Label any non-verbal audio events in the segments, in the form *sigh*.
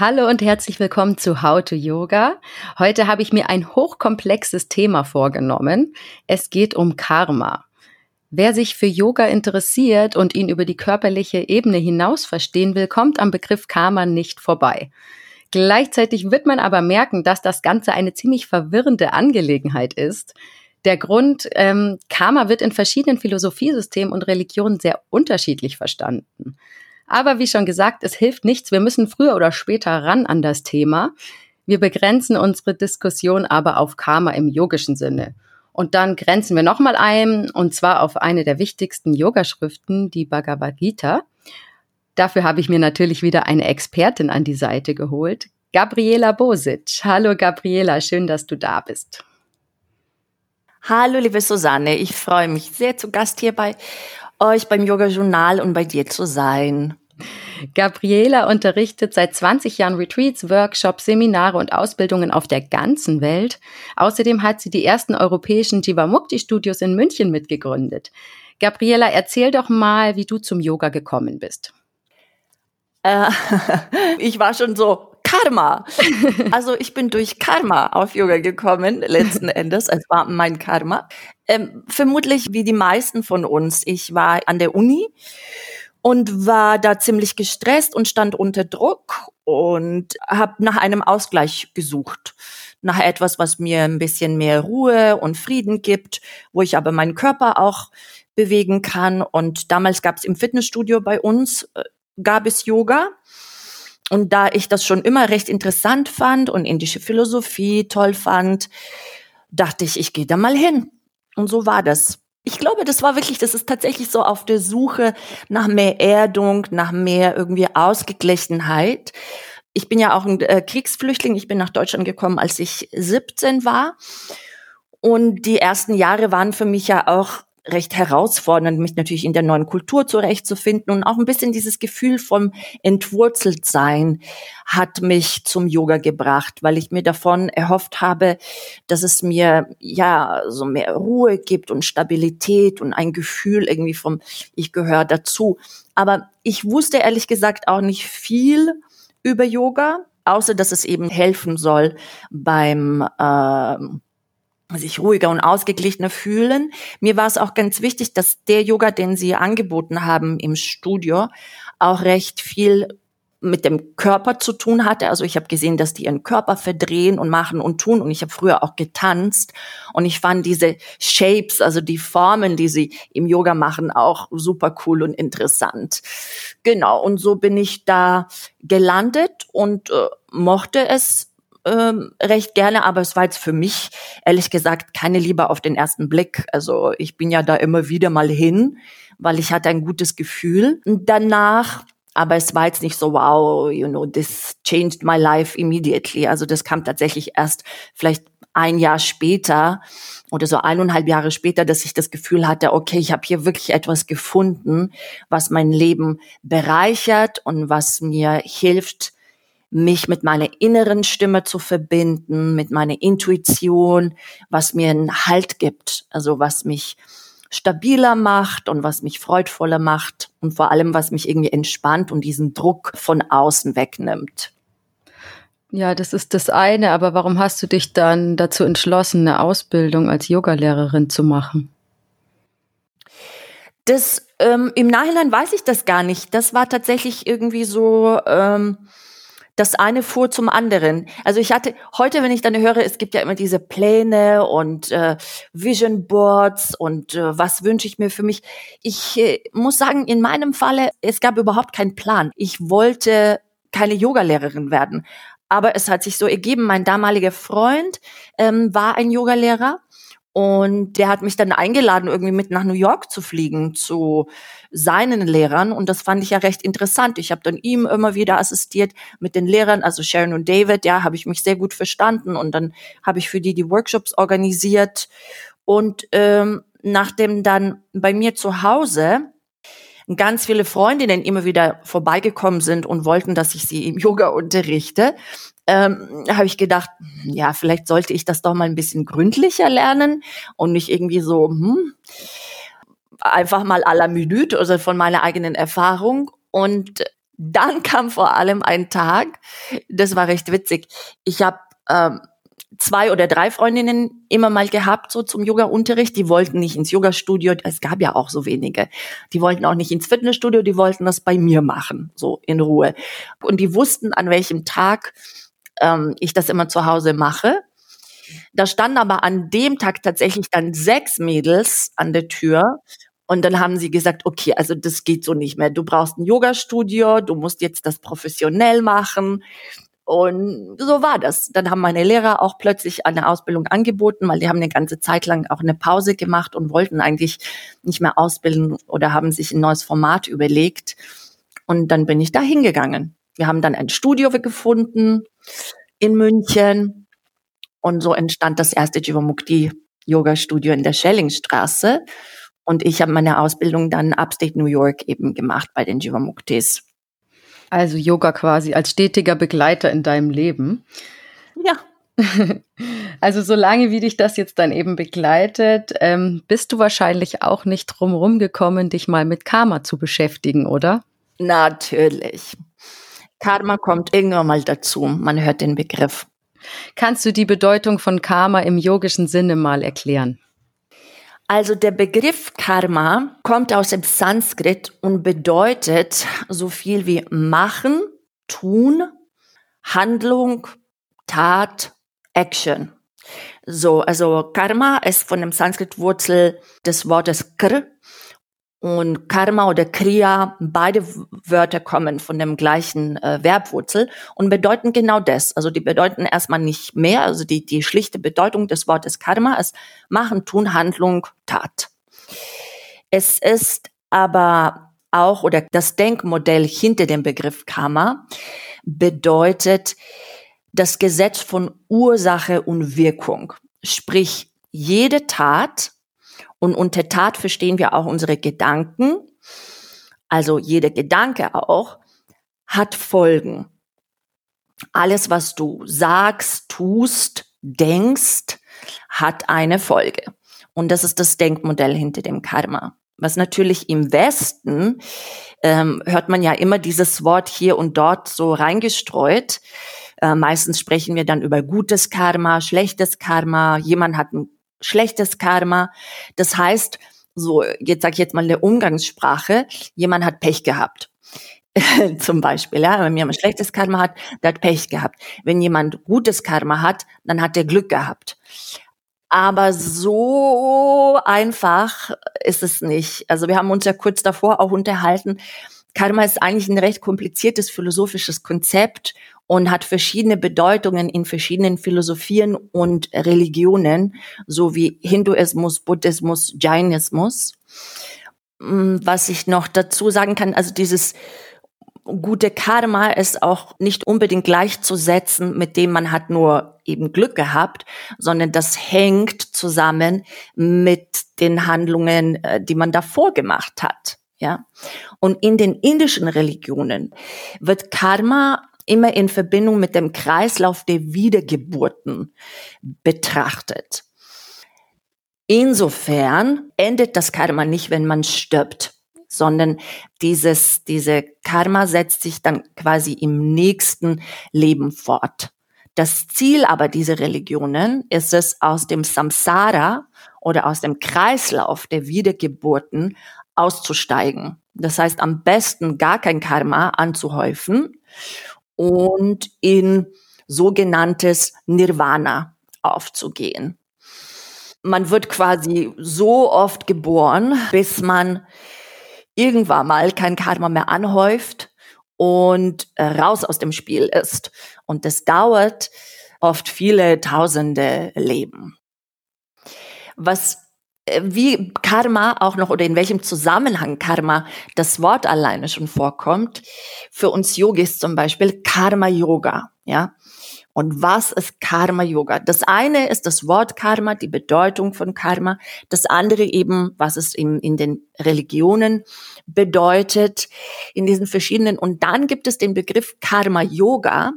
Hallo und herzlich willkommen zu How to Yoga. Heute habe ich mir ein hochkomplexes Thema vorgenommen. Es geht um Karma. Wer sich für Yoga interessiert und ihn über die körperliche Ebene hinaus verstehen will, kommt am Begriff Karma nicht vorbei. Gleichzeitig wird man aber merken, dass das Ganze eine ziemlich verwirrende Angelegenheit ist. Der Grund, ähm, Karma wird in verschiedenen Philosophiesystemen und Religionen sehr unterschiedlich verstanden. Aber wie schon gesagt, es hilft nichts. Wir müssen früher oder später ran an das Thema. Wir begrenzen unsere Diskussion aber auf Karma im yogischen Sinne. Und dann grenzen wir nochmal ein, und zwar auf eine der wichtigsten Yogaschriften, die Bhagavad Gita. Dafür habe ich mir natürlich wieder eine Expertin an die Seite geholt, Gabriela Bosic. Hallo Gabriela, schön, dass du da bist. Hallo liebe Susanne, ich freue mich sehr zu Gast hier bei euch beim Yoga Journal und bei dir zu sein. Gabriela unterrichtet seit 20 Jahren Retreats, Workshops, Seminare und Ausbildungen auf der ganzen Welt. Außerdem hat sie die ersten europäischen Jivamukti-Studios in München mitgegründet. Gabriela, erzähl doch mal, wie du zum Yoga gekommen bist. Äh, *laughs* ich war schon so Karma. *laughs* Also ich bin durch Karma auf Yoga gekommen, letzten Endes. Es war mein Karma. Ähm, vermutlich wie die meisten von uns. Ich war an der Uni und war da ziemlich gestresst und stand unter Druck und habe nach einem Ausgleich gesucht. Nach etwas, was mir ein bisschen mehr Ruhe und Frieden gibt, wo ich aber meinen Körper auch bewegen kann. Und damals gab es im Fitnessstudio bei uns, äh, gab es Yoga. Und da ich das schon immer recht interessant fand und indische Philosophie toll fand, dachte ich, ich gehe da mal hin. Und so war das. Ich glaube, das war wirklich, das ist tatsächlich so auf der Suche nach mehr Erdung, nach mehr irgendwie Ausgeglichenheit. Ich bin ja auch ein äh, Kriegsflüchtling. Ich bin nach Deutschland gekommen, als ich 17 war. Und die ersten Jahre waren für mich ja auch recht herausfordernd, mich natürlich in der neuen Kultur zurechtzufinden und auch ein bisschen dieses Gefühl vom Entwurzeltsein hat mich zum Yoga gebracht, weil ich mir davon erhofft habe, dass es mir ja so mehr Ruhe gibt und Stabilität und ein Gefühl irgendwie vom Ich gehöre dazu. Aber ich wusste ehrlich gesagt auch nicht viel über Yoga, außer dass es eben helfen soll beim äh, sich ruhiger und ausgeglichener fühlen. Mir war es auch ganz wichtig, dass der Yoga, den Sie angeboten haben im Studio, auch recht viel mit dem Körper zu tun hatte. Also ich habe gesehen, dass die ihren Körper verdrehen und machen und tun. Und ich habe früher auch getanzt. Und ich fand diese Shapes, also die Formen, die sie im Yoga machen, auch super cool und interessant. Genau. Und so bin ich da gelandet und äh, mochte es ähm, recht gerne, aber es war jetzt für mich ehrlich gesagt keine Liebe auf den ersten Blick. Also ich bin ja da immer wieder mal hin, weil ich hatte ein gutes Gefühl. Danach aber es war jetzt nicht so, wow, you know, this changed my life immediately. Also das kam tatsächlich erst vielleicht ein Jahr später oder so eineinhalb Jahre später, dass ich das Gefühl hatte, okay, ich habe hier wirklich etwas gefunden, was mein Leben bereichert und was mir hilft, mich mit meiner inneren Stimme zu verbinden, mit meiner Intuition, was mir einen Halt gibt, also was mich stabiler macht und was mich freudvoller macht und vor allem, was mich irgendwie entspannt und diesen Druck von außen wegnimmt. Ja, das ist das eine, aber warum hast du dich dann dazu entschlossen, eine Ausbildung als Yogalehrerin zu machen? Das ähm, im Nachhinein weiß ich das gar nicht. Das war tatsächlich irgendwie so. Ähm, das eine fuhr zum anderen. Also ich hatte heute, wenn ich dann höre, es gibt ja immer diese Pläne und äh, Vision Boards und äh, was wünsche ich mir für mich. Ich äh, muss sagen, in meinem Falle, es gab überhaupt keinen Plan. Ich wollte keine Yogalehrerin werden. Aber es hat sich so ergeben, mein damaliger Freund ähm, war ein Yogalehrer und der hat mich dann eingeladen, irgendwie mit nach New York zu fliegen zu seinen Lehrern. Und das fand ich ja recht interessant. Ich habe dann ihm immer wieder assistiert mit den Lehrern, also Sharon und David. Ja, habe ich mich sehr gut verstanden. Und dann habe ich für die die Workshops organisiert. Und ähm, nachdem dann bei mir zu Hause ganz viele Freundinnen immer wieder vorbeigekommen sind und wollten, dass ich sie im Yoga unterrichte, ähm, habe ich gedacht, ja, vielleicht sollte ich das doch mal ein bisschen gründlicher lernen und nicht irgendwie so, hm, einfach mal à la minute, also von meiner eigenen Erfahrung. Und Dann *laughs* kam vor allem ein Tag, das war recht witzig. Ich habe ähm, zwei oder drei Freundinnen immer mal gehabt, so zum Yoga-Unterricht. Die wollten nicht ins Yoga-Studio, es gab ja auch so wenige. Die wollten auch nicht ins Fitnessstudio, die wollten das bei mir machen, so in Ruhe. Und die wussten, an welchem Tag ähm, ich das immer zu Hause mache. Da standen aber an dem Tag tatsächlich dann sechs Mädels an der Tür und dann haben sie gesagt, okay, also das geht so nicht mehr. Du brauchst ein Yoga-Studio, du musst jetzt das professionell machen. Und so war das. Dann haben meine Lehrer auch plötzlich eine Ausbildung angeboten, weil die haben eine ganze Zeit lang auch eine Pause gemacht und wollten eigentlich nicht mehr ausbilden oder haben sich ein neues Format überlegt. Und dann bin ich da hingegangen. Wir haben dann ein Studio gefunden in München. Und so entstand das erste Jivamukti Yoga Studio in der Schellingstraße. Und ich habe meine Ausbildung dann Upstate New York eben gemacht bei den Jivamuktis. Also Yoga quasi als stetiger Begleiter in deinem Leben. Ja. *laughs* Also solange wie dich das jetzt dann eben begleitet, ähm, bist du wahrscheinlich auch nicht drumherum gekommen, dich mal mit Karma zu beschäftigen, oder? Natürlich. Karma kommt irgendwann mal dazu. Man hört den Begriff. Kannst du die Bedeutung von Karma im yogischen Sinne mal erklären? Also der Begriff Karma kommt aus dem Sanskrit und bedeutet so viel wie machen, tun, Handlung, Tat, Action. So, also Karma ist von dem Sanskrit-Wurzel des Wortes Kr und Karma oder Kriya, beide Wörter kommen von dem gleichen äh, Verbwurzel und bedeuten genau das. Also die bedeuten erstmal nicht mehr. Also die, die schlichte Bedeutung des Wortes Karma ist machen, tun, Handlung, Tat. Es ist aber auch, oder das Denkmodell hinter dem Begriff Karma bedeutet das Gesetz von Ursache und Wirkung. Sprich, jede Tat und unter Tat verstehen wir auch unsere Gedanken. Also jeder Gedanke auch hat Folgen. Alles, was du sagst, tust, denkst, hat eine Folge. Und das ist das Denkmodell hinter dem Karma. Was natürlich im Westen ähm, hört man ja immer dieses Wort hier und dort so reingestreut. Äh, meistens sprechen wir dann über gutes Karma, schlechtes Karma. Jemand hat ein schlechtes Karma. Das heißt, so, jetzt sage ich jetzt mal in der Umgangssprache, jemand hat Pech gehabt. *laughs* Zum Beispiel, ja, wenn jemand schlechtes Karma hat, der hat Pech gehabt. Wenn jemand gutes Karma hat, dann hat er Glück gehabt. Aber so einfach ist es nicht. Also wir haben uns ja kurz davor auch unterhalten. Karma ist eigentlich ein recht kompliziertes philosophisches Konzept und hat verschiedene Bedeutungen in verschiedenen Philosophien und Religionen, so wie Hinduismus, Buddhismus, Jainismus. Mm, was ich noch dazu sagen kann, also dieses gute Karma ist auch nicht unbedingt gleichzusetzen, mit dem man hat nur eben Glück gehabt, sondern das hängt zusammen mit den Handlungen, äh, die man davor gemacht hat. Ja. Und in den indischen Religionen wird Karma immer in Verbindung mit dem Kreislauf der Wiedergeburten betrachtet. Insofern endet das Karma nicht, wenn man stirbt, sondern dieses, diese Karma setzt sich dann quasi im nächsten Leben fort. Das Ziel aber dieser Religionen ist es, aus dem Samsara oder aus dem Kreislauf der Wiedergeburten auszusteigen. Das heißt, am besten gar kein Karma anzuhäufen und in sogenanntes Nirvana aufzugehen. Man wird quasi so oft geboren, bis man irgendwann mal kein Karma mehr anhäuft und raus aus dem Spiel ist. Und das dauert oft viele tausende Leben. Was wie Karma auch noch oder in welchem Zusammenhang Karma das Wort alleine schon vorkommt. Für uns Yogis zum Beispiel Karma Yoga, ja. Und was ist Karma Yoga? Das eine ist das Wort Karma, die Bedeutung von Karma. Das andere eben, was es in, in den Religionen bedeutet, in diesen verschiedenen. Und dann gibt es den Begriff Karma Yoga.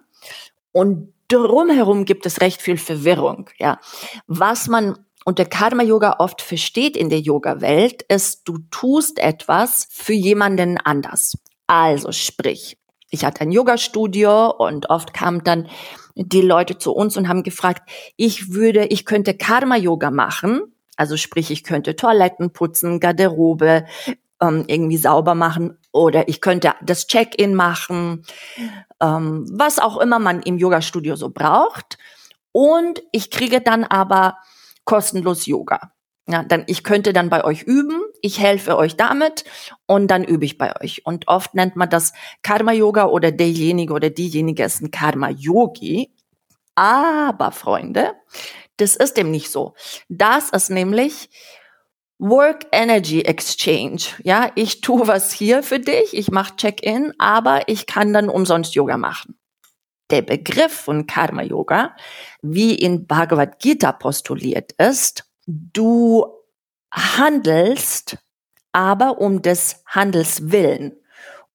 Und drumherum gibt es recht viel Verwirrung, ja. Was man und der Karma Yoga oft versteht in der Yoga Welt, ist, du tust etwas für jemanden anders. Also sprich, ich hatte ein Yoga-Studio und oft kamen dann die Leute zu uns und haben gefragt, ich würde, ich könnte Karma-Yoga machen. Also sprich, ich könnte Toiletten putzen, Garderobe ähm, irgendwie sauber machen oder ich könnte das Check-in machen, ähm, was auch immer man im Yoga-Studio so braucht. Und ich kriege dann aber kostenlos Yoga. Ja, dann, ich könnte dann bei euch üben, ich helfe euch damit und dann übe ich bei euch. Und oft nennt man das Karma-Yoga oder derjenige oder diejenige ist ein Karma-Yogi. Aber, Freunde, das ist dem nicht so. Das ist nämlich Work Energy Exchange. Ja, ich tue was hier für dich, ich mache Check-in, aber ich kann dann umsonst Yoga machen. Der Begriff von Karma Yoga, wie in Bhagavad Gita postuliert ist, du handelst, aber um des Handels willen.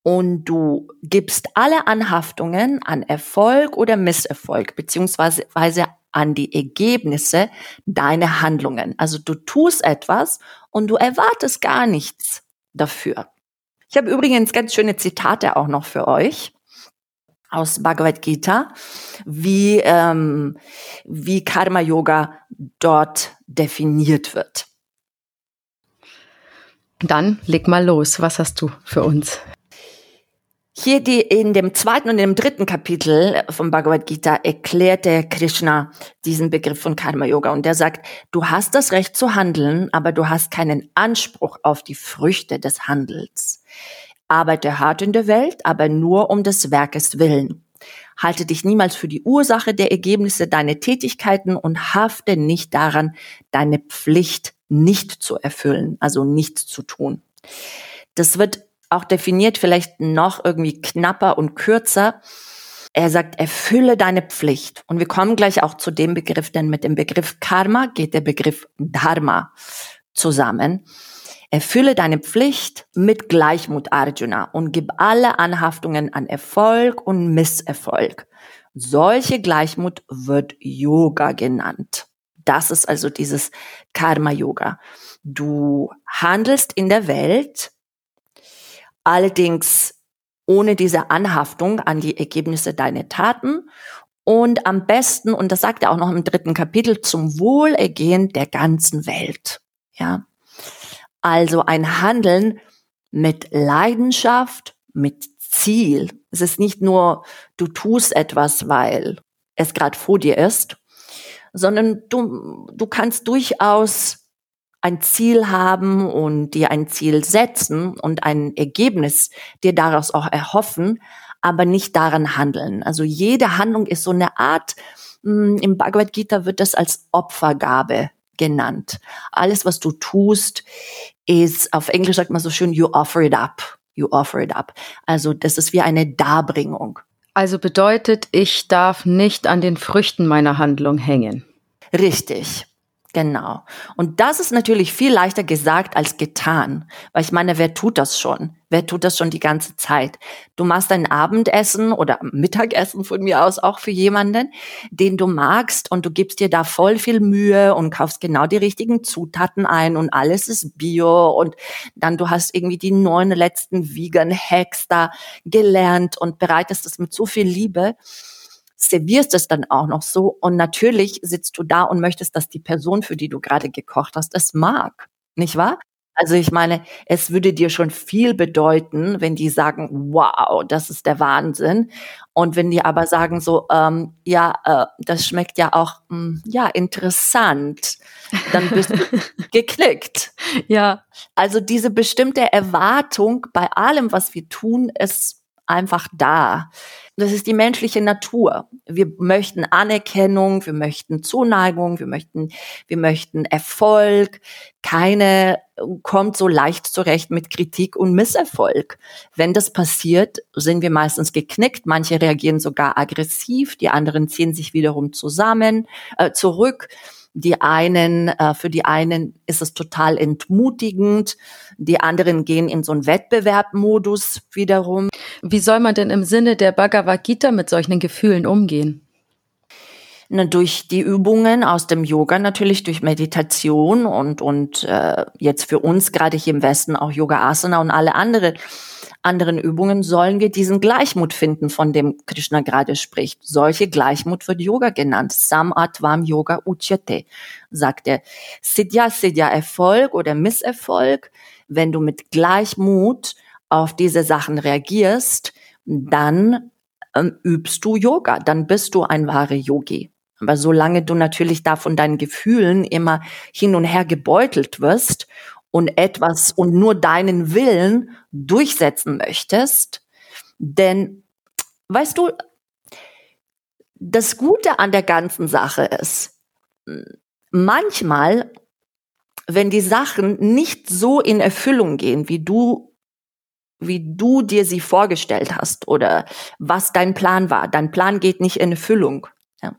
Und du gibst alle Anhaftungen an Erfolg oder Misserfolg, beziehungsweise an die Ergebnisse deiner Handlungen. Also du tust etwas und du erwartest gar nichts dafür. Ich habe übrigens ganz schöne Zitate auch noch für euch aus Bhagavad Gita, wie, ähm, wie Karma Yoga dort definiert wird. Dann leg mal los. Was hast du für uns? Hier die, in dem zweiten und dem dritten Kapitel vom Bhagavad Gita erklärt der Krishna diesen Begriff von Karma Yoga und der sagt, du hast das Recht zu handeln, aber du hast keinen Anspruch auf die Früchte des Handels. Arbeite hart in der Welt, aber nur um des Werkes willen. Halte dich niemals für die Ursache der Ergebnisse deiner Tätigkeiten und hafte nicht daran, deine Pflicht nicht zu erfüllen, also nichts zu tun. Das wird auch definiert, vielleicht noch irgendwie knapper und kürzer. Er sagt, erfülle deine Pflicht. Und wir kommen gleich auch zu dem Begriff, denn mit dem Begriff Karma geht der Begriff Dharma zusammen. Erfülle deine Pflicht mit Gleichmut, Arjuna, und gib alle Anhaftungen an Erfolg und Misserfolg. Solche Gleichmut wird Yoga genannt. Das ist also dieses Karma-Yoga. Du handelst in der Welt allerdings ohne diese Anhaftung an die Ergebnisse deiner Taten und am besten, und das sagt er auch noch im dritten Kapitel, zum Wohlergehen der ganzen Welt. Ja. Also ein Handeln mit Leidenschaft, mit Ziel. Es ist nicht nur, du tust etwas, weil es gerade vor dir ist, sondern du, du kannst durchaus ein Ziel haben und dir ein Ziel setzen und ein Ergebnis dir daraus auch erhoffen, aber nicht daran handeln. Also jede Handlung ist so eine Art, hm, im Bhagavad Gita wird das als Opfergabe genannt. Alles, was du tust, ist, auf Englisch sagt man so schön, you offer it up. You offer it up. Also das ist wie eine Darbringung. Also bedeutet, ich darf nicht an den Früchten meiner Handlung hängen. Richtig. Genau. Und das ist natürlich viel leichter gesagt als getan. Weil ich meine, wer tut das schon? Wer tut das schon die ganze Zeit? Du machst ein Abendessen oder Mittagessen von mir aus auch für jemanden, den du magst und du gibst dir da voll viel Mühe und kaufst genau die richtigen Zutaten ein und alles ist bio und dann du hast irgendwie die neun letzten Vegan Hacks da gelernt und bereitest es mit so viel Liebe servierst es dann auch noch so und natürlich sitzt du da und möchtest, dass die Person, für die du gerade gekocht hast, es mag. Nicht wahr? Also ich meine, es würde dir schon viel bedeuten, wenn die sagen, wow, das ist der Wahnsinn. Und wenn die aber sagen so, ähm, ja, äh, das schmeckt ja auch, mh, hm, ja, interessant, dann bist du *laughs* geklickt. Ja. Also diese bestimmte Erwartung bei allem, was wir tun, ist einfach da. Das ist die menschliche Natur. Wir möchten Anerkennung, wir möchten Zuneigung, wir möchten, wir möchten Erfolg. Keine kommt so leicht zurecht mit Kritik und Misserfolg. Wenn das passiert, sind wir meistens geknickt. Manche reagieren sogar aggressiv, die anderen ziehen sich wiederum zusammen, äh, zurück. Die einen, äh, für die einen ist es total entmutigend, die anderen gehen in so einen Wettbewerbmodus wiederum. Wie soll man denn im Sinne der Bhagavad Gita mit solchen Gefühlen umgehen? Na, durch die Übungen aus dem Yoga natürlich, durch Meditation und, und äh, jetzt für uns gerade hier im Westen auch Yoga Asana und alle andere anderen Übungen sollen wir diesen Gleichmut finden, von dem Krishna gerade spricht. Solche Gleichmut wird Yoga genannt. Samatvam Yoga Uchyate, sagt er. Siddhya, Siddhya Erfolg oder Misserfolg. Wenn du mit Gleichmut auf diese Sachen reagierst, dann ähm, übst du Yoga, dann bist du ein wahrer Yogi. Aber solange du natürlich da von deinen Gefühlen immer hin und her gebeutelt wirst und etwas und nur deinen Willen durchsetzen möchtest, denn weißt du, das Gute an der ganzen Sache ist, manchmal, wenn die Sachen nicht so in Erfüllung gehen, wie du wie du dir sie vorgestellt hast oder was dein Plan war. Dein Plan geht nicht in Erfüllung. Ja.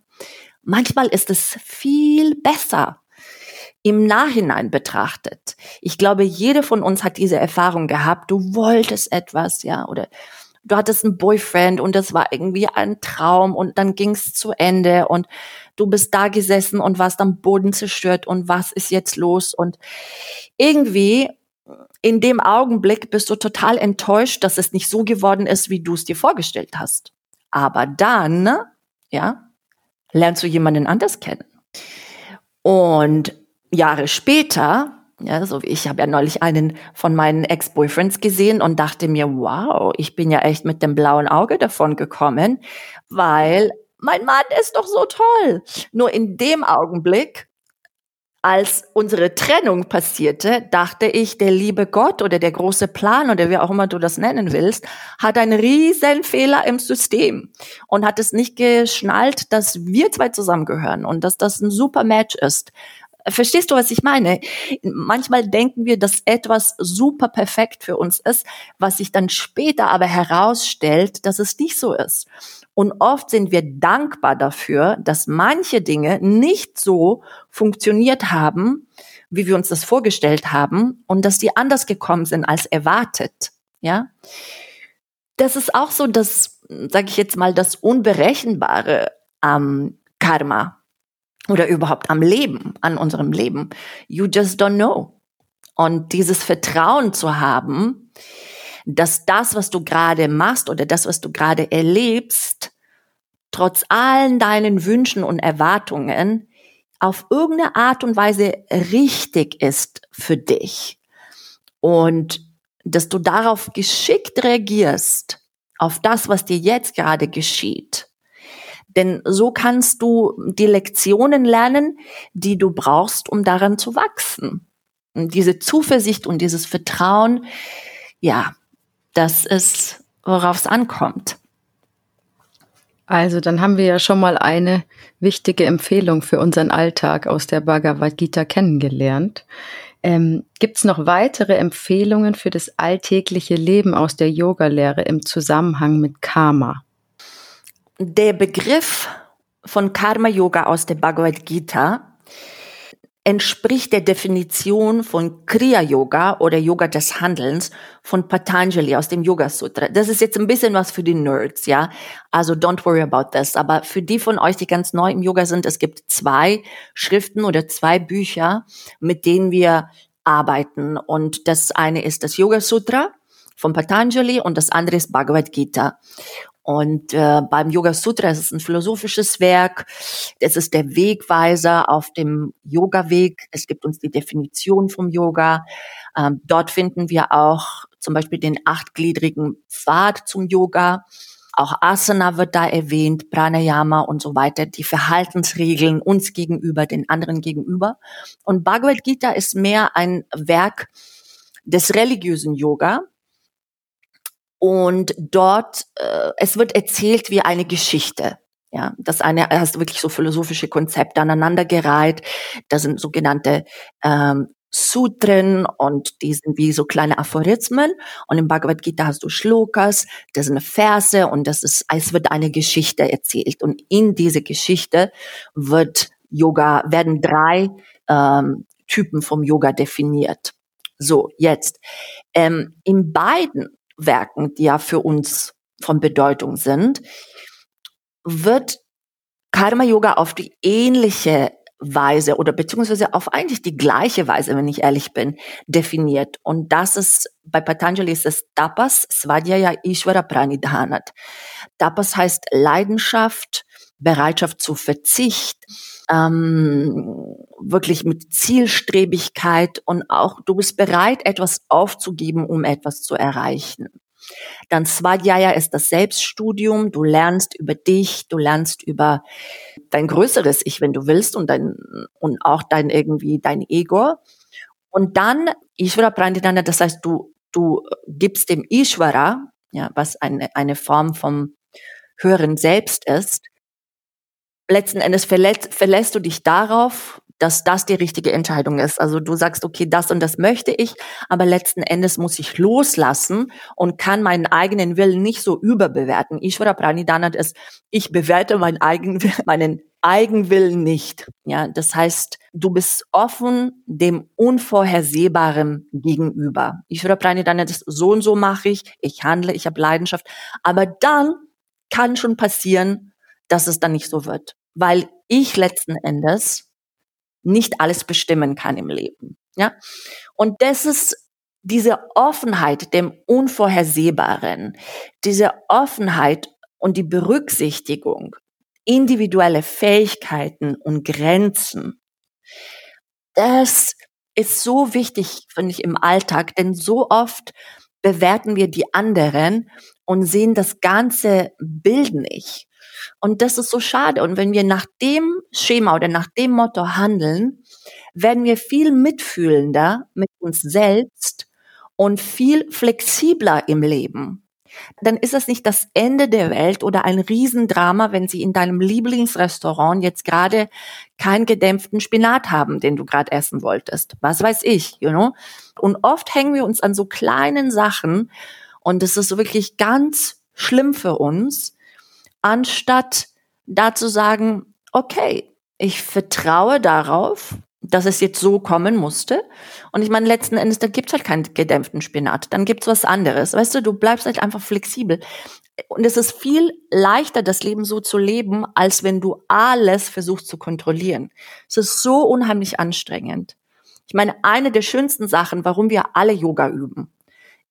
Manchmal ist es viel besser im Nachhinein betrachtet. Ich glaube, jede von uns hat diese Erfahrung gehabt. Du wolltest etwas, ja, oder du hattest einen Boyfriend und das war irgendwie ein Traum und dann ging's zu Ende und du bist da gesessen und warst am Boden zerstört und was ist jetzt los und irgendwie in dem Augenblick bist du total enttäuscht, dass es nicht so geworden ist, wie du es dir vorgestellt hast. Aber dann, ja, lernst du jemanden anders kennen. Und Jahre später, ja, so ich habe ja neulich einen von meinen Ex-Boyfriends gesehen und dachte mir, wow, ich bin ja echt mit dem blauen Auge davon gekommen, weil mein Mann ist doch so toll. Nur in dem Augenblick als unsere Trennung passierte, dachte ich, der liebe Gott oder der große Plan oder wie auch immer du das nennen willst, hat einen riesen Fehler im System und hat es nicht geschnallt, dass wir zwei zusammengehören und dass das ein super Match ist. Verstehst du, was ich meine? Manchmal denken wir, dass etwas super perfekt für uns ist, was sich dann später aber herausstellt, dass es nicht so ist. Und oft sind wir dankbar dafür, dass manche Dinge nicht so funktioniert haben, wie wir uns das vorgestellt haben und dass die anders gekommen sind als erwartet. Ja, das ist auch so das, sage ich jetzt mal, das Unberechenbare am Karma oder überhaupt am Leben, an unserem Leben. You just don't know. Und dieses Vertrauen zu haben, dass das, was du gerade machst oder das, was du gerade erlebst, trotz allen deinen Wünschen und Erwartungen auf irgendeine Art und Weise richtig ist für dich. Und dass du darauf geschickt reagierst, auf das, was dir jetzt gerade geschieht. Denn so kannst du die Lektionen lernen, die du brauchst, um daran zu wachsen. Und diese Zuversicht und dieses Vertrauen, ja, das ist, worauf es ankommt. Also dann haben wir ja schon mal eine wichtige Empfehlung für unseren Alltag aus der Bhagavad Gita kennengelernt. Ähm, Gibt es noch weitere Empfehlungen für das alltägliche Leben aus der Yogalehre im Zusammenhang mit Karma? Der Begriff von Karma Yoga aus der Bhagavad Gita entspricht der Definition von Kriya Yoga oder Yoga des Handelns von Patanjali aus dem Yoga Sutra. Das ist jetzt ein bisschen was für die Nerds, ja. Also don't worry about this. Aber für die von euch, die ganz neu im Yoga sind, es gibt zwei Schriften oder zwei Bücher, mit denen wir arbeiten. Und das eine ist das Yoga Sutra von Patanjali und das andere ist Bhagavad Gita. Und äh, beim Yoga Sutra ist es ein philosophisches Werk. Es ist der Wegweiser auf dem Yoga-Weg. Es gibt uns die Definition vom Yoga. Ähm, dort finden wir auch zum Beispiel den achtgliedrigen Pfad zum Yoga. Auch Asana wird da erwähnt, Pranayama und so weiter, die Verhaltensregeln uns gegenüber, den anderen gegenüber. Und Bhagavad Gita ist mehr ein Werk des religiösen Yoga, und dort, äh, es wird erzählt wie eine Geschichte. Ja, das eine hast wirklich so philosophische Konzepte aneinandergereiht. Da sind sogenannte ähm, Sutren und die sind wie so kleine Aphorismen. Und im Bhagavad Gita hast du Shlokas, das sind Verse und das ist, es wird eine Geschichte erzählt. Und in diese Geschichte wird Yoga, werden drei ähm, Typen vom Yoga definiert. So, jetzt. Ähm, in beiden Werken, die ja für uns von Bedeutung sind, wird Karma Yoga auf die ähnliche Weise oder beziehungsweise auf eigentlich die gleiche Weise, wenn ich ehrlich bin, definiert. Und das ist, bei Patanjali ist es Tapas, Svadhyaya Ishvara Pranidhanat. Tapas heißt Leidenschaft, Bereitschaft zu Verzicht, ähm, wirklich mit Zielstrebigkeit und auch du bist bereit, etwas aufzugeben, um etwas zu erreichen. Dann Svadhyaya ist das Selbststudium. Du lernst über dich, du lernst über dein größeres Ich, wenn du willst, und dein, und auch dein irgendwie dein Ego. Und dann Ishvara Pranidhana, das heißt, du, du gibst dem Ishvara, ja, was eine, eine Form vom höheren Selbst ist, letzten Endes verlässt, verlässt du dich darauf, dass das die richtige Entscheidung ist. Also du sagst, okay, das und das möchte ich, aber letzten Endes muss ich loslassen und kann meinen eigenen Willen nicht so überbewerten. Ishvara Pranidhana ist, ich bewerte meinen, Eigen, *laughs* meinen Eigenwillen nicht. Ja, das heißt, du bist offen dem Unvorhersehbaren gegenüber. Ishvara Pranidhana ist, so und so mache ich, ich handle, ich habe Leidenschaft, aber dann kann schon passieren, dass es dann nicht so wird, weil ich letzten Endes nicht alles bestimmen kann im Leben. Ja? Und das ist diese Offenheit dem Unvorhersehbaren, diese Offenheit und die Berücksichtigung individuelle Fähigkeiten und Grenzen. Das ist so wichtig, finde ich, im Alltag, denn so oft bewerten wir die anderen und sehen das ganze Bild nicht. Und das ist so schade. Und wenn wir nach dem Schema oder nach dem Motto handeln, werden wir viel mitfühlender mit uns selbst und viel flexibler im Leben. Dann ist es nicht das Ende der Welt oder ein Riesendrama, wenn Sie in deinem Lieblingsrestaurant jetzt gerade keinen gedämpften Spinat haben, den du gerade essen wolltest. Was weiß ich, you know? Und oft hängen wir uns an so kleinen Sachen und es ist wirklich ganz schlimm für uns, anstatt da zu sagen, okay, ich vertraue darauf, dass es jetzt so kommen musste. Und ich meine, letzten Endes, da gibt's halt keinen gedämpften Spinat. Dann gibt's was anderes. Weißt du, du bleibst halt einfach flexibel. Und es ist viel leichter, das Leben so zu leben, als wenn du alles versuchst zu kontrollieren. Es ist so unheimlich anstrengend. Ich meine, eine der schönsten Sachen, warum wir alle Yoga üben,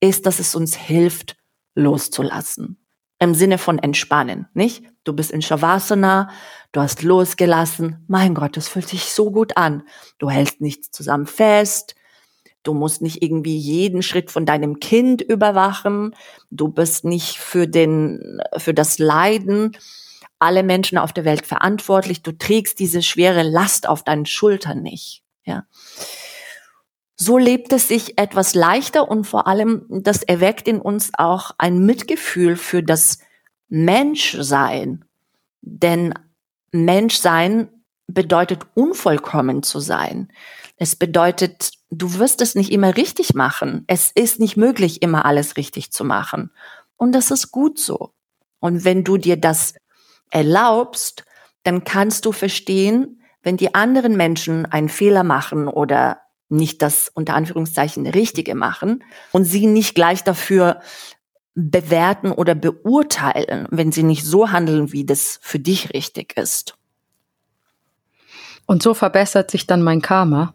ist, dass es uns hilft, loszulassen im Sinne von entspannen, nicht? Du bist in Shavasana, du hast losgelassen. Mein Gott, das fühlt sich so gut an. Du hältst nichts zusammen fest. Du musst nicht irgendwie jeden Schritt von deinem Kind überwachen. Du bist nicht für den, für das Leiden alle Menschen auf der Welt verantwortlich. Du trägst diese schwere Last auf deinen Schultern nicht, ja. So lebt es sich etwas leichter und vor allem, das erweckt in uns auch ein Mitgefühl für das Menschsein. Denn Menschsein bedeutet unvollkommen zu sein. Es bedeutet, du wirst es nicht immer richtig machen. Es ist nicht möglich, immer alles richtig zu machen. Und das ist gut so. Und wenn du dir das erlaubst, dann kannst du verstehen, wenn die anderen Menschen einen Fehler machen oder nicht das unter Anführungszeichen Richtige machen und sie nicht gleich dafür bewerten oder beurteilen, wenn sie nicht so handeln, wie das für dich richtig ist. Und so verbessert sich dann mein Karma?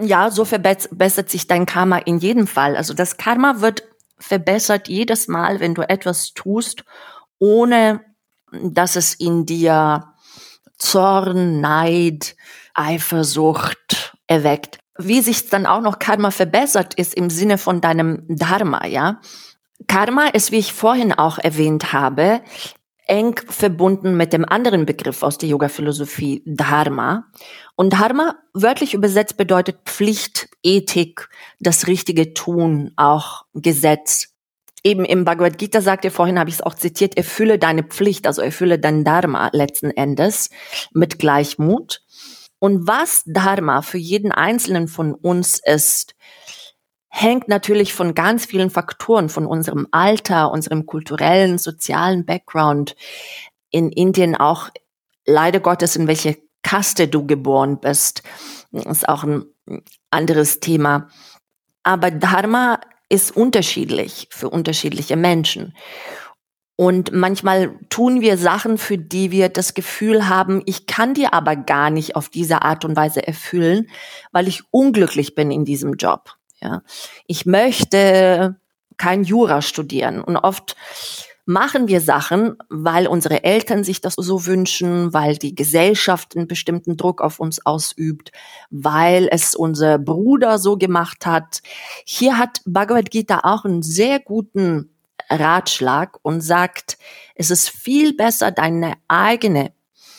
Ja, so verbessert sich dein Karma in jedem Fall. Also das Karma wird verbessert jedes Mal, wenn du etwas tust, ohne dass es in dir Zorn, Neid, Eifersucht erweckt wie sich dann auch noch Karma verbessert ist im Sinne von deinem Dharma, ja. Karma ist, wie ich vorhin auch erwähnt habe, eng verbunden mit dem anderen Begriff aus der Yoga-Philosophie, Dharma. Und Dharma, wörtlich übersetzt, bedeutet Pflicht, Ethik, das richtige Tun, auch Gesetz. Eben im Bhagavad Gita sagt er vorhin, habe ich es auch zitiert, erfülle deine Pflicht, also erfülle dein Dharma letzten Endes mit Gleichmut. Und was Dharma für jeden Einzelnen von uns ist, hängt natürlich von ganz vielen Faktoren, von unserem Alter, unserem kulturellen, sozialen Background, in Indien auch leider Gottes, in welche Kaste du geboren bist. Ist auch ein anderes Thema. Aber Dharma ist unterschiedlich für unterschiedliche Menschen. Und manchmal tun wir Sachen, für die wir das Gefühl haben, ich kann die aber gar nicht auf diese Art und Weise erfüllen, weil ich unglücklich bin in diesem Job. Ja, ich möchte kein Jura studieren und oft machen wir Sachen, weil unsere Eltern sich das so wünschen, weil die Gesellschaft einen bestimmten Druck auf uns ausübt, weil es unser Bruder so gemacht hat. Hier hat Bhagavad Gita auch einen sehr guten Ratschlag und sagt, es ist viel besser, deine eigene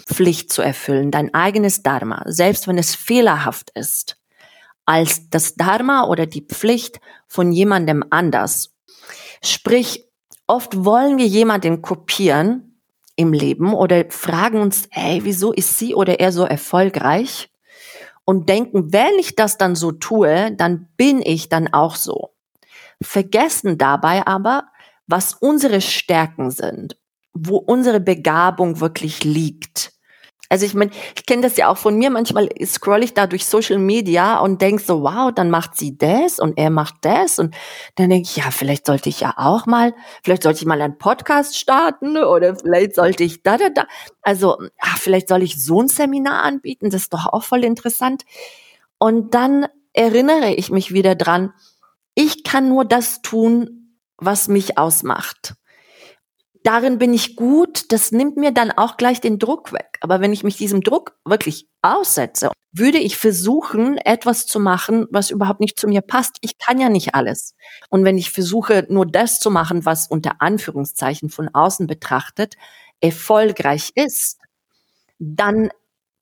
Pflicht zu erfüllen, dein eigenes Dharma, selbst wenn es fehlerhaft ist, als das Dharma oder die Pflicht von jemandem anders. Sprich, oft wollen wir jemanden kopieren im Leben oder fragen uns, ey, wieso ist sie oder er so erfolgreich? Und denken, wenn ich das dann so tue, dann bin ich dann auch so. Vergessen dabei aber, was unsere Stärken sind, wo unsere Begabung wirklich liegt. Also ich meine, ich kenne das ja auch von mir. Manchmal scroll ich da durch Social Media und denk so, wow, dann macht sie das und er macht das. Und dann denke ich, ja, vielleicht sollte ich ja auch mal, vielleicht sollte ich mal einen Podcast starten oder vielleicht sollte ich da, da, da. Also, ach, vielleicht soll ich so ein Seminar anbieten. Das ist doch auch voll interessant. Und dann erinnere ich mich wieder dran, ich kann nur das tun, was mich ausmacht darin bin ich gut, das nimmt mir dann auch gleich den Druck weg. Aber wenn ich mich diesem Druck wirklich aussetze, würde ich versuchen, etwas zu machen, was überhaupt nicht zu mir passt. Ich kann ja nicht alles. Und wenn ich versuche, nur das zu machen, was unter Anführungszeichen von außen betrachtet erfolgreich ist, dann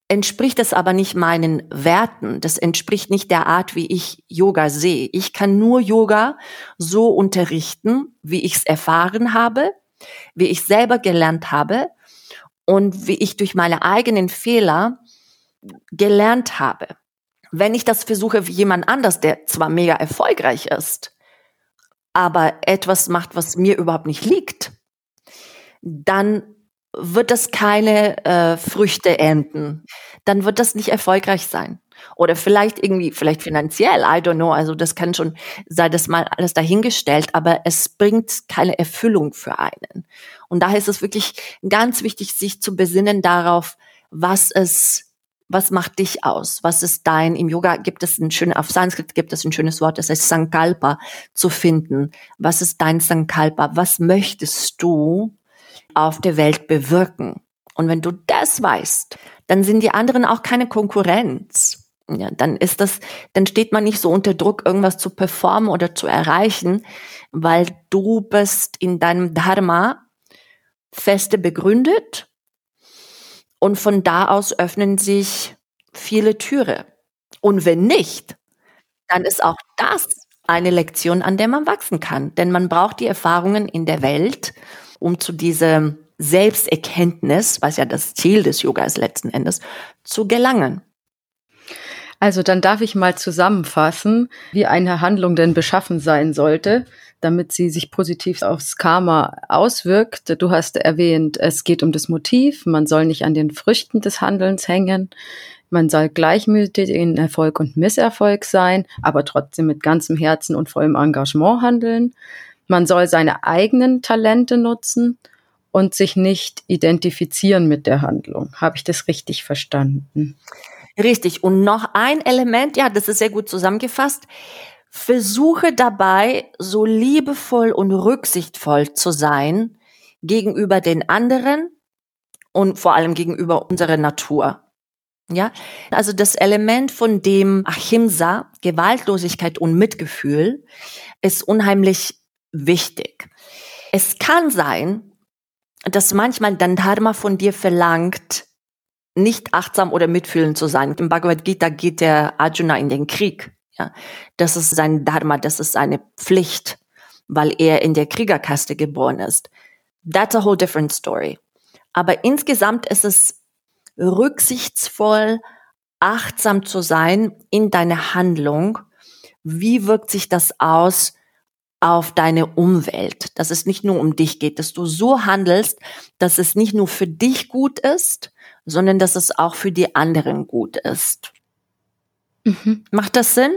entspricht es aber nicht meinen Werten. Das entspricht nicht der Art, wie ich Yoga sehe. Ich kann nur Yoga so unterrichten, wie ich es erfahren habe wie ich selber gelernt habe und wie ich durch meine eigenen Fehler gelernt habe. Wenn ich das versuche wie jemand anders, der zwar mega erfolgreich ist, aber etwas macht, was mir überhaupt nicht liegt, dann wird das keine äh, Früchte ernten. Dann wird das nicht erfolgreich sein. Oder vielleicht irgendwie, vielleicht finanziell, I don't know. Also das kann schon, sei das mal alles dahingestellt, aber es bringt keine Erfüllung für einen. Und daher ist es wirklich ganz wichtig, sich zu besinnen darauf, was es was macht dich aus? Was ist dein, im Yoga gibt es ein schönes, auf Sanskrit gibt es ein schönes Wort, das heißt Sankalpa zu finden. Was ist dein Sankalpa? Was möchtest du auf der Welt bewirken? Und wenn du das weißt, dann sind die anderen auch keine Konkurrenz ja, dann ist das, dann steht man nicht so unter Druck, irgendwas zu performen oder zu erreichen, weil du bist in deinem Dharma feste begründet und von da aus öffnen sich viele Türe. Und wenn nicht, dann ist auch das eine Lektion, an der man wachsen kann. Denn man braucht die Erfahrungen in der Welt, um zu dieser Selbsterkenntnis, was ja das Ziel des Yoga ist letzten Endes, zu gelangen. Also dann darf ich mal zusammenfassen, wie eine Handlung denn beschaffen sein sollte, damit sie sich positiv aufs Karma auswirkt. Du hast erwähnt, es geht um das Motiv, man soll nicht an den Früchten des Handelns hängen. Man soll gleichmütig in Erfolg und Misserfolg sein, aber trotzdem mit ganzem Herzen und vollem Engagement handeln. Man soll seine eigenen Talente nutzen und sich nicht identifizieren mit der Handlung. Habe ich das richtig verstanden? Richtig. Und noch ein Element, ja, das ist sehr gut zusammengefasst. Versuche dabei, so liebevoll und rücksichtsvoll zu sein gegenüber den anderen und vor allem gegenüber unserer Natur. Ja, also das Element von dem Ahimsa, Gewaltlosigkeit und Mitgefühl, ist unheimlich wichtig. Es kann sein, dass manchmal dein Dharma von dir verlangt, nicht achtsam oder mitfühlend zu sein. Im Bhagavad Gita geht der Arjuna in den Krieg. Ja, das ist sein Dharma, das ist seine Pflicht, weil er in der Kriegerkaste geboren ist. That's a whole different story. Aber insgesamt ist es rücksichtsvoll, achtsam zu sein in deiner Handlung. Wie wirkt sich das aus auf deine Umwelt? Dass es nicht nur um dich geht, dass du so handelst, dass es nicht nur für dich gut ist, sondern dass es auch für die anderen gut ist. Mhm. Macht das Sinn?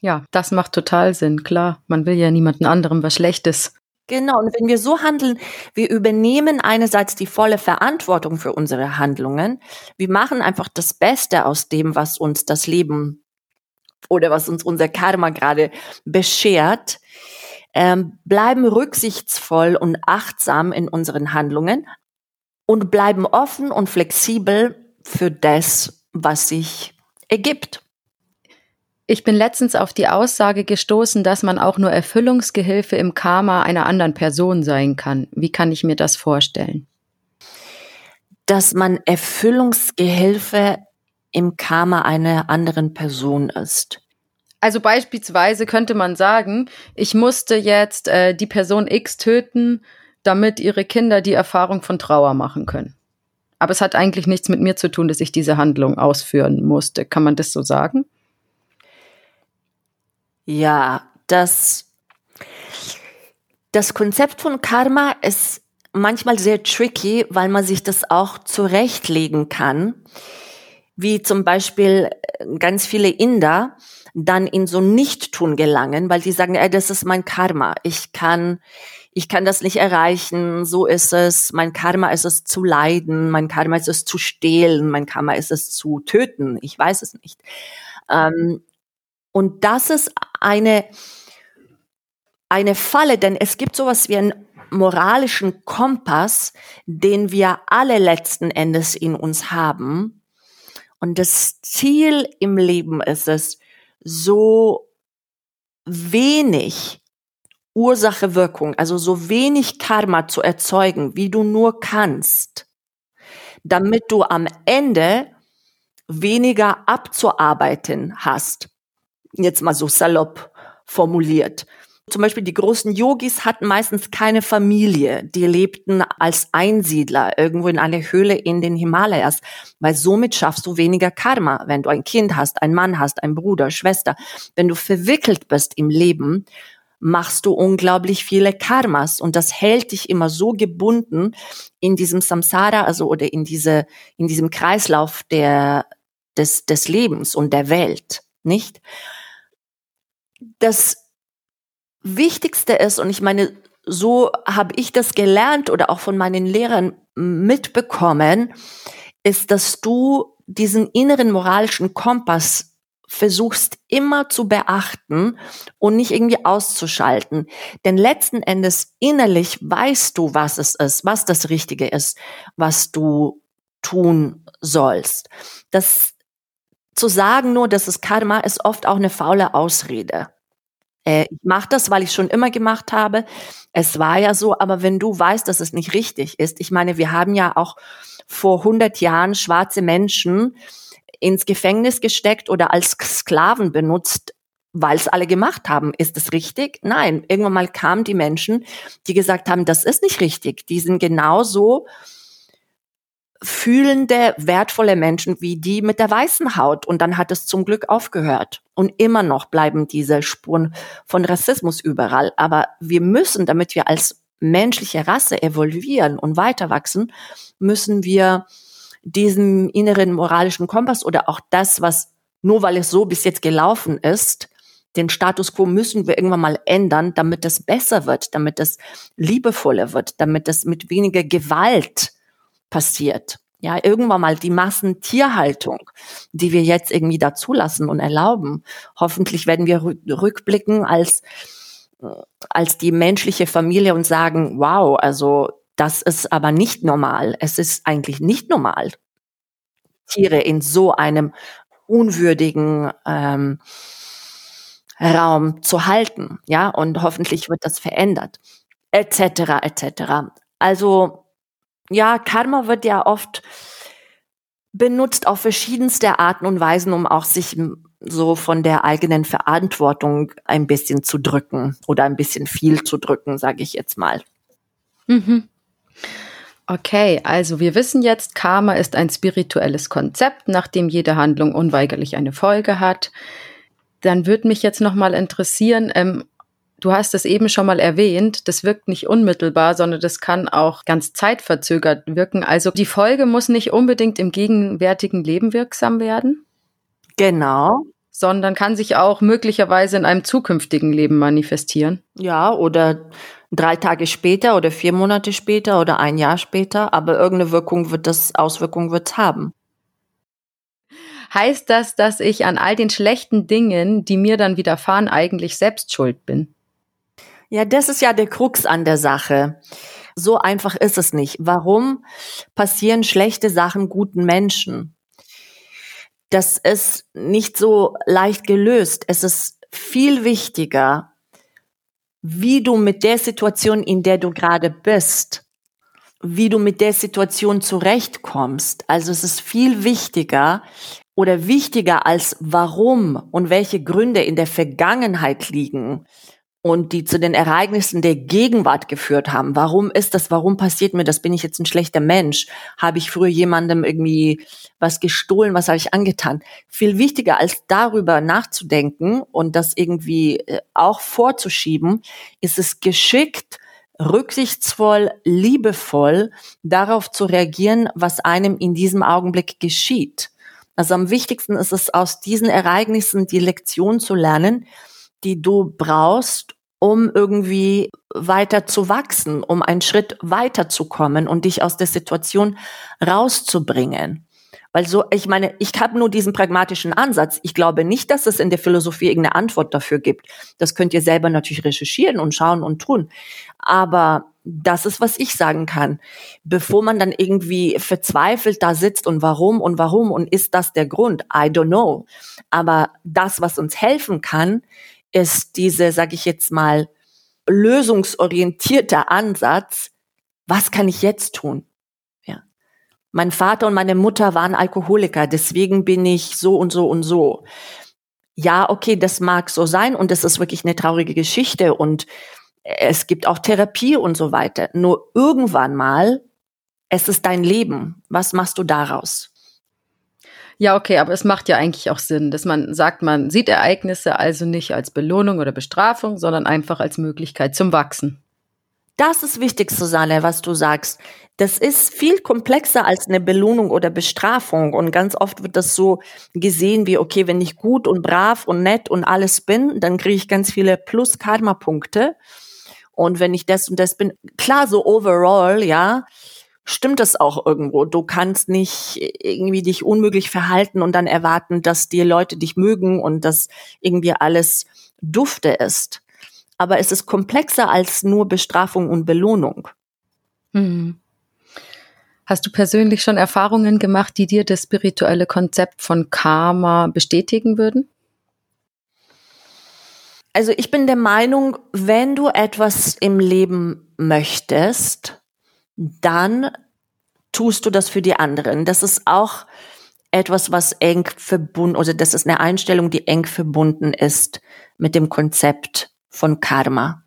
Ja, das macht total Sinn, klar. Man will ja niemanden anderem was Schlechtes Genau, und wenn wir so handeln, wir übernehmen einerseits die volle Verantwortung für unsere Handlungen. Wir machen einfach das Beste aus dem, was uns das Leben oder was uns unser Karma gerade beschert, ähm, bleiben rücksichtsvoll und achtsam in unseren Handlungen und bleiben offen und flexibel für das, was sich ergibt. Ich bin letztens auf die Aussage gestoßen, dass man auch nur Erfüllungsgehilfe im Karma einer anderen Person sein kann. Wie kann ich mir das vorstellen? Dass man Erfüllungsgehilfe im Karma einer anderen Person ist. Also beispielsweise könnte man sagen, ich musste jetzt äh, die Person X töten, damit ihre Kinder die Erfahrung von Trauer machen können. Aber es hat eigentlich nichts mit mir zu tun, dass ich diese Handlung ausführen musste. Kann man das so sagen? Ja, das, das Konzept von Karma ist manchmal sehr tricky, weil man sich das auch zurechtlegen kann. Wie zum Beispiel äh, ganz viele Inder dann in so Nichttun gelangen, weil die sagen, ey, das ist mein Karma. Ich kann, ich kann das nicht erreichen. So ist es. Mein Karma ist es zu leiden. Mein Karma ist es zu stehlen. Mein Karma ist es zu töten. Ich weiß es nicht. Ähm, und das ist eine, eine Falle, denn es gibt sowas wie einen moralischen Kompass, den wir alle letzten Endes in uns haben. Und das Ziel im Leben ist es, so wenig Ursache-Wirkung, also so wenig Karma zu erzeugen, wie du nur kannst, damit du am Ende weniger abzuarbeiten hast jetzt mal so salopp formuliert. Zum Beispiel die großen Yogis hatten meistens keine Familie. Die lebten als Einsiedler irgendwo in einer Höhle in den Himalayas, weil somit schaffst du weniger Karma. Wenn du ein Kind hast, einen Mann hast, einen Bruder, Schwester, wenn du verwickelt bist im Leben, machst du unglaublich viele Karmas und das hält dich immer so gebunden in diesem Samsara, also oder in diese, in diesem Kreislauf der, des, des Lebens und der Welt, nicht? das Wichtigste ist, und ich meine, so habe ich das gelernt oder auch von meinen Lehrern mitbekommen, ist, dass du diesen inneren moralischen Kompass versuchst immer zu beachten und nicht irgendwie auszuschalten. Denn letzten Endes innerlich weißt du, was es ist, was das Richtige ist, was du tun sollst. Das zu sagen nur, das ist Karma, ist oft auch eine faule Ausrede. Äh, ich mache das, weil ich schon immer gemacht habe. Es war ja so, aber wenn du weißt, dass es nicht richtig ist, ich meine, wir haben ja auch vor 100 Jahren schwarze Menschen ins Gefängnis gesteckt oder als Sklaven benutzt, weil es alle gemacht haben. Ist es richtig? Nein. Irgendwann mal kamen die Menschen, die gesagt haben, das ist nicht richtig. Die sind genauso fühlende, wertvolle Menschen wie die mit der weißen Haut. Und dann hat es zum Glück aufgehört. Und immer noch bleiben diese Spuren von Rassismus überall. Aber wir müssen, damit wir als menschliche Rasse evolvieren und weiter wachsen, müssen wir diesen inneren moralischen Kompass oder auch das, was nur weil es so bis jetzt gelaufen ist, den Status quo müssen wir irgendwann mal ändern, damit es besser wird, damit es liebevoller wird, damit es mit weniger Gewalt passiert. Ja, irgendwann mal die Massentierhaltung, die wir jetzt irgendwie dazulassen und erlauben. Hoffentlich werden wir rückblicken als, als die menschliche Familie und sagen, wow, also das ist aber nicht normal. Es ist eigentlich nicht normal, Tiere in so einem unwürdigen ähm, Raum zu halten. Ja, und hoffentlich wird das verändert. Etc. etc. Also ja, Karma wird ja oft benutzt auf verschiedenste Arten und Weisen, um auch sich so von der eigenen Verantwortung ein bisschen zu drücken oder ein bisschen viel zu drücken, sage ich jetzt mal. Mhm. Okay, also wir wissen jetzt, Karma ist ein spirituelles Konzept, nachdem jede Handlung unweigerlich eine Folge hat. Dann würde mich jetzt noch mal interessieren, ähm, Du hast es eben schon mal erwähnt, das wirkt nicht unmittelbar, sondern das kann auch ganz zeitverzögert wirken. Also die Folge muss nicht unbedingt im gegenwärtigen Leben wirksam werden. Genau. Sondern kann sich auch möglicherweise in einem zukünftigen Leben manifestieren. Ja, oder drei Tage später oder vier Monate später oder ein Jahr später, aber irgendeine Wirkung wird das, Auswirkung wird haben. Heißt das, dass ich an all den schlechten Dingen, die mir dann widerfahren, eigentlich selbst schuld bin? Ja, das ist ja der Krux an der Sache. So einfach ist es nicht. Warum passieren schlechte Sachen guten Menschen? Das ist nicht so leicht gelöst. Es ist viel wichtiger, wie du mit der Situation, in der du gerade bist, wie du mit der Situation zurechtkommst. Also es ist viel wichtiger oder wichtiger als warum und welche Gründe in der Vergangenheit liegen und die zu den Ereignissen der Gegenwart geführt haben. Warum ist das? Warum passiert mir das? Bin ich jetzt ein schlechter Mensch? Habe ich früher jemandem irgendwie was gestohlen? Was habe ich angetan? Viel wichtiger als darüber nachzudenken und das irgendwie äh, auch vorzuschieben, ist es geschickt, rücksichtsvoll, liebevoll darauf zu reagieren, was einem in diesem Augenblick geschieht. Also am wichtigsten ist es, aus diesen Ereignissen die Lektion zu lernen, die du brauchst, um irgendwie weiter zu wachsen, um einen Schritt weiterzukommen und dich aus der Situation rauszubringen. Weil so, ich meine, ich habe nur diesen pragmatischen Ansatz. Ich glaube nicht, dass es in der Philosophie irgendeine Antwort dafür gibt. Das könnt ihr selber natürlich recherchieren und schauen und tun. Aber das ist, was ich sagen kann. Bevor man dann irgendwie verzweifelt da sitzt und warum und warum und ist das der Grund? I don't know. Aber das, was uns helfen kann, ist diese, sage ich jetzt mal, lösungsorientierte Ansatz. Was kann ich jetzt tun? Ja. Mein Vater und meine Mutter waren Alkoholiker, deswegen bin ich so und so und so. Ja, okay, das mag so sein und das ist wirklich eine traurige Geschichte und es gibt auch Therapie und so weiter. Nur irgendwann mal, es ist dein Leben. Was machst du daraus? Ja, okay, aber es macht ja eigentlich auch Sinn, dass man sagt, man sieht Ereignisse also nicht als Belohnung oder Bestrafung, sondern einfach als Möglichkeit zum Wachsen. Das ist wichtig, Susanne, was du sagst. Das ist viel komplexer als eine Belohnung oder Bestrafung. Und ganz oft wird das so gesehen wie, okay, wenn ich gut und brav und nett und alles bin, dann kriege ich ganz viele Plus-Karma-Punkte. Und wenn ich das und das bin, klar, so overall, ja, stimmt das auch irgendwo. Du kannst nicht irgendwie dich unmöglich verhalten und dann erwarten, dass die Leute dich mögen und dass irgendwie alles dufte ist. Aber es ist komplexer als nur Bestrafung und Belohnung. Hm. Hast du persönlich schon Erfahrungen gemacht, die dir das spirituelle Konzept von Karma bestätigen würden? Also ich bin der Meinung, wenn du etwas im Leben möchtest, dann tust du das für die anderen. Das ist auch etwas, was eng verbunden, oder das ist eine Einstellung, die eng verbunden ist mit dem Konzept von Karma.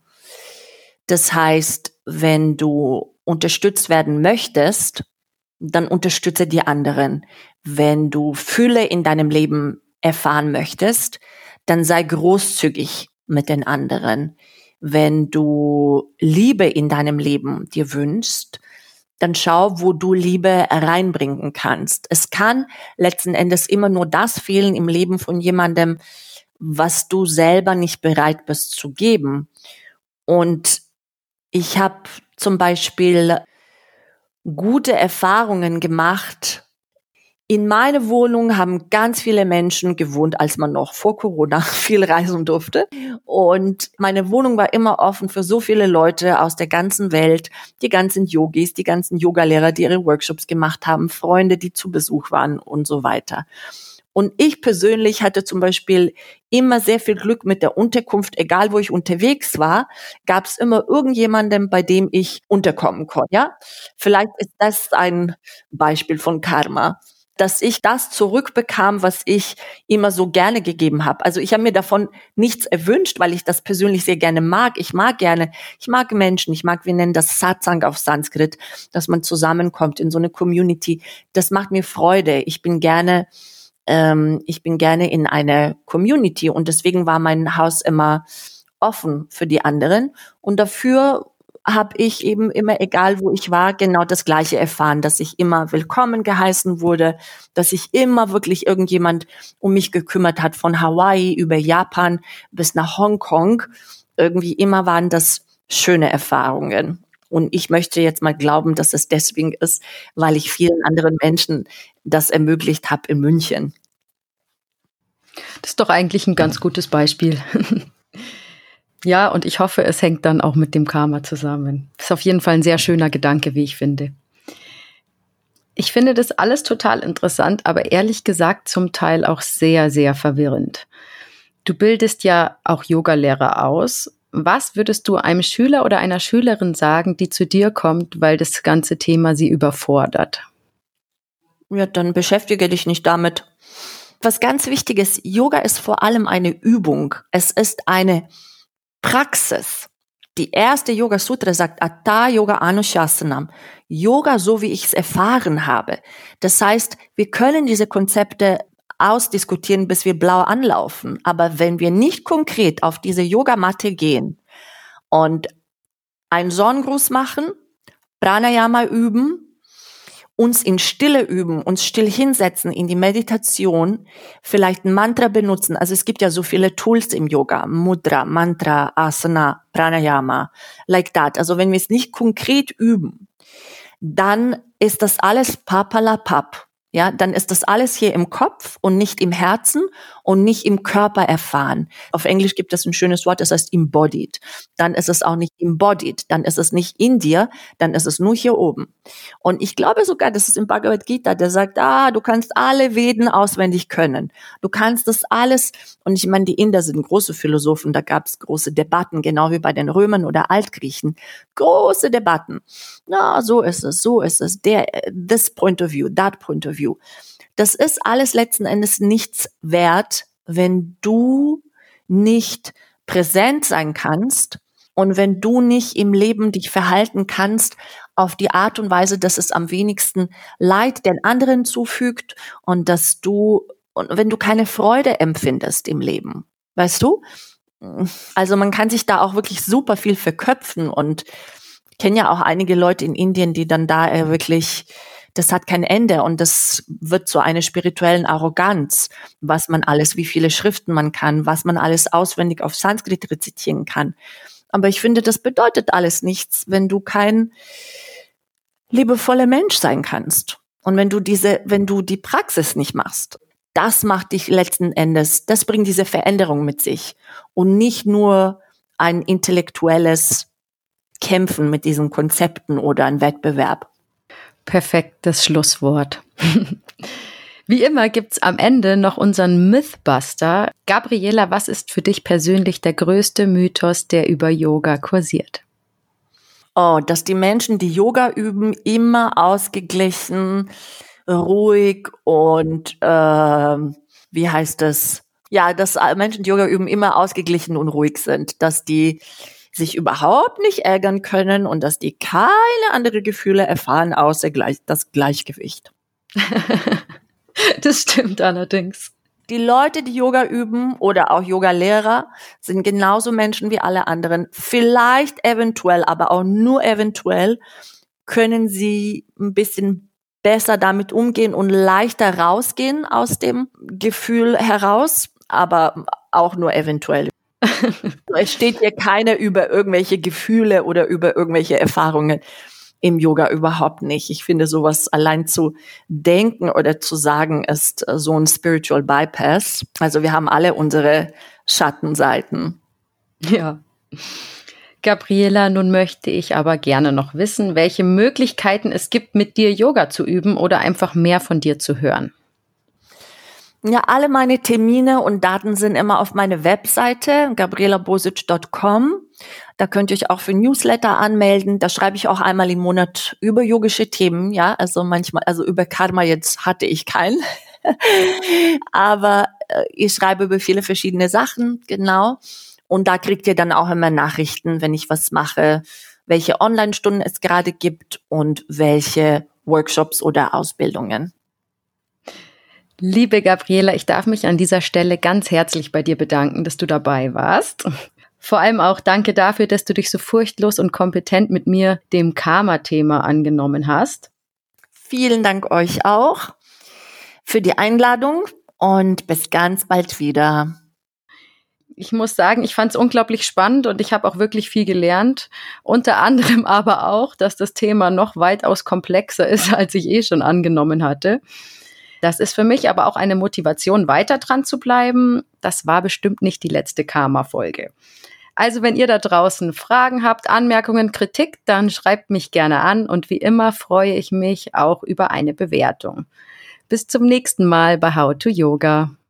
Das heißt, wenn du unterstützt werden möchtest, dann unterstütze die anderen. Wenn du Fülle in deinem Leben erfahren möchtest, dann sei großzügig mit den anderen. Wenn du Liebe in deinem Leben dir wünschst, dann schau, wo du Liebe reinbringen kannst. Es kann letzten Endes immer nur das fehlen im Leben von jemandem, was du selber nicht bereit bist zu geben. Und ich habe zum Beispiel gute Erfahrungen gemacht in meiner Wohnung haben ganz viele Menschen gewohnt, als man noch vor Corona *laughs* viel reisen durfte. Und meine Wohnung war immer offen für so viele Leute aus der ganzen Welt, die ganzen Yogis, die ganzen Yogalehrer, die ihre Workshops gemacht haben, Freunde, die zu Besuch waren und so weiter. Und ich persönlich hatte zum Beispiel immer sehr viel Glück mit der Unterkunft, egal wo ich unterwegs war, gab es immer irgendjemanden, bei dem ich unterkommen konnte. Ja, vielleicht ist das ein Beispiel von Karma dass ich das zurückbekam, was ich immer so gerne gegeben habe. Also ich habe mir davon nichts erwünscht, weil ich das persönlich sehr gerne mag. Ich mag gerne, ich mag Menschen, ich mag, wir nennen das Satsang auf Sanskrit, dass man zusammenkommt in so eine Community. Das macht mir Freude. Ich bin gerne, ähm, ich bin gerne in einer Community und deswegen war mein Haus immer offen für die anderen. Und dafür habe ich eben immer, egal wo ich war, genau das Gleiche erfahren, dass ich immer willkommen geheißen wurde, dass sich immer wirklich irgendjemand um mich gekümmert hat, von Hawaii über Japan bis nach Hongkong. Irgendwie immer waren das schöne Erfahrungen. Und ich möchte jetzt mal glauben, dass es deswegen ist, weil ich vielen anderen Menschen das ermöglicht habe in München. Das ist doch eigentlich ein ganz gutes Beispiel. *laughs* ja, und ich hoffe, es hängt dann auch mit dem Karma zusammen. Ist auf jeden Fall ein sehr schöner Gedanke, wie ich finde. Ich finde das alles total interessant, aber ehrlich gesagt zum Teil auch sehr, sehr verwirrend. Du bildest ja auch Yogalehrer aus. Was würdest du einem Schüler oder einer Schülerin sagen, die zu dir kommt, weil das ganze Thema sie überfordert? Ja, dann beschäftige dich nicht damit. Was ganz wichtig ist, Yoga ist vor allem eine Übung. Es ist eine Praxis. Die erste Yoga Sutra sagt Atta Yoga Anushasanam. Yoga, so wie ich es erfahren habe. Das heißt, wir können diese Konzepte ausdiskutieren, bis wir blau anlaufen. Aber wenn wir nicht konkret auf diese Yogamatte gehen und einen Sonnengruß machen, Pranayama üben, uns in Stille üben, uns still hinsetzen in die Meditation, vielleicht ein Mantra benutzen. Also es gibt ja so viele Tools im Yoga, Mudra, Mantra, Asana, Pranayama, like that. Also wenn wir es nicht konkret üben, dann ist das alles papalapap ja, dann ist das alles hier im Kopf und nicht im Herzen und nicht im Körper erfahren. Auf Englisch gibt es ein schönes Wort, das heißt embodied. Dann ist es auch nicht embodied, dann ist es nicht in dir, dann ist es nur hier oben. Und ich glaube sogar, das ist im Bhagavad Gita, der sagt, ah, du kannst alle Veden auswendig können. Du kannst das alles, und ich meine, die Inder sind große Philosophen, da gab es große Debatten, genau wie bei den Römern oder Altgriechen. Große Debatten. Na, so ist es, so ist es, der, this point of view, that point of view. Das ist alles letzten Endes nichts wert, wenn du nicht präsent sein kannst und wenn du nicht im Leben dich verhalten kannst auf die Art und Weise, dass es am wenigsten Leid den anderen zufügt und dass du, und wenn du keine Freude empfindest im Leben, weißt du? Also man kann sich da auch wirklich super viel verköpfen und ich kenne ja auch einige Leute in Indien, die dann da äh, wirklich das hat kein Ende und das wird zu einer spirituellen Arroganz, was man alles, wie viele Schriften man kann, was man alles auswendig auf Sanskrit rezitieren kann. Aber ich finde, das bedeutet alles nichts, wenn du kein liebevoller Mensch sein kannst. Und wenn du diese, wenn du die Praxis nicht machst, das macht dich letzten Endes, das bringt diese Veränderung mit sich und nicht nur ein intellektuelles Kämpfen mit diesen Konzepten oder ein Wettbewerb perfektes Schlusswort. *laughs* Wie immer gibt's am Ende noch unseren Mythbuster. Gabriela, was ist für dich persönlich der größte Mythos, der über Yoga kursiert? Oh, dass die Menschen, die Yoga üben, immer ausgeglichen, ruhig und äh, wie heißt es? Ja, dass Menschen, die Yoga üben, immer ausgeglichen und ruhig sind. Dass die sich überhaupt nicht ärgern können und dass die keine andere Gefühle erfahren außer gleich, das Gleichgewicht. *laughs* das stimmt allerdings. Die Leute, die Yoga üben oder auch Yoga-Lehrer, sind genauso Menschen wie alle anderen. Vielleicht eventuell, aber auch nur eventuell können sie ein bisschen besser damit umgehen und leichter rausgehen aus dem Gefühl heraus, aber auch nur eventuell *laughs* es steht hier keiner über irgendwelche Gefühle oder über irgendwelche Erfahrungen im Yoga überhaupt nicht. Ich finde sowas allein zu denken oder zu sagen ist so ein Spiritual Bypass. Also wir haben alle unsere Schattenseiten. Ja. Gabriela, nun möchte ich aber gerne noch wissen, welche Möglichkeiten es gibt, mit dir Yoga zu üben oder einfach mehr von dir zu hören. Ja, alle meine Termine und Daten sind immer auf meine Webseite gabrielabosic.com. Da könnt ihr euch auch für Newsletter anmelden. Da schreibe ich auch einmal im Monat über yogische Themen. Ja, also manchmal, also über Karma jetzt hatte ich keinen. *laughs* Aber äh, ich schreibe über viele verschiedene Sachen, genau. Und da kriegt ihr dann auch immer Nachrichten, wenn ich was mache, welche Online-Stunden es gerade gibt und welche Workshops oder Ausbildungen. Liebe Gabriela, ich darf mich an dieser Stelle ganz herzlich bei dir bedanken, dass du dabei warst. Vor allem auch danke dafür, dass du dich so furchtlos und kompetent mit mir dem Karma-Thema angenommen hast. Vielen Dank euch auch für die Einladung und bis ganz bald wieder. ich muss sagen, ich fand es unglaublich spannend und ich habe auch wirklich viel gelernt. Unter anderem aber auch, dass das Thema noch weitaus komplexer ist, *laughs* als ich eh schon angenommen hatte. Das ist für mich aber auch eine Motivation, weiter dran zu bleiben. Das war bestimmt nicht die letzte Karma-Folge. Also wenn ihr da draußen Fragen habt, Anmerkungen, Kritik, dann schreibt mich gerne an und wie immer freue ich mich auch über eine Bewertung. Bis zum nächsten Mal bei How to Yoga.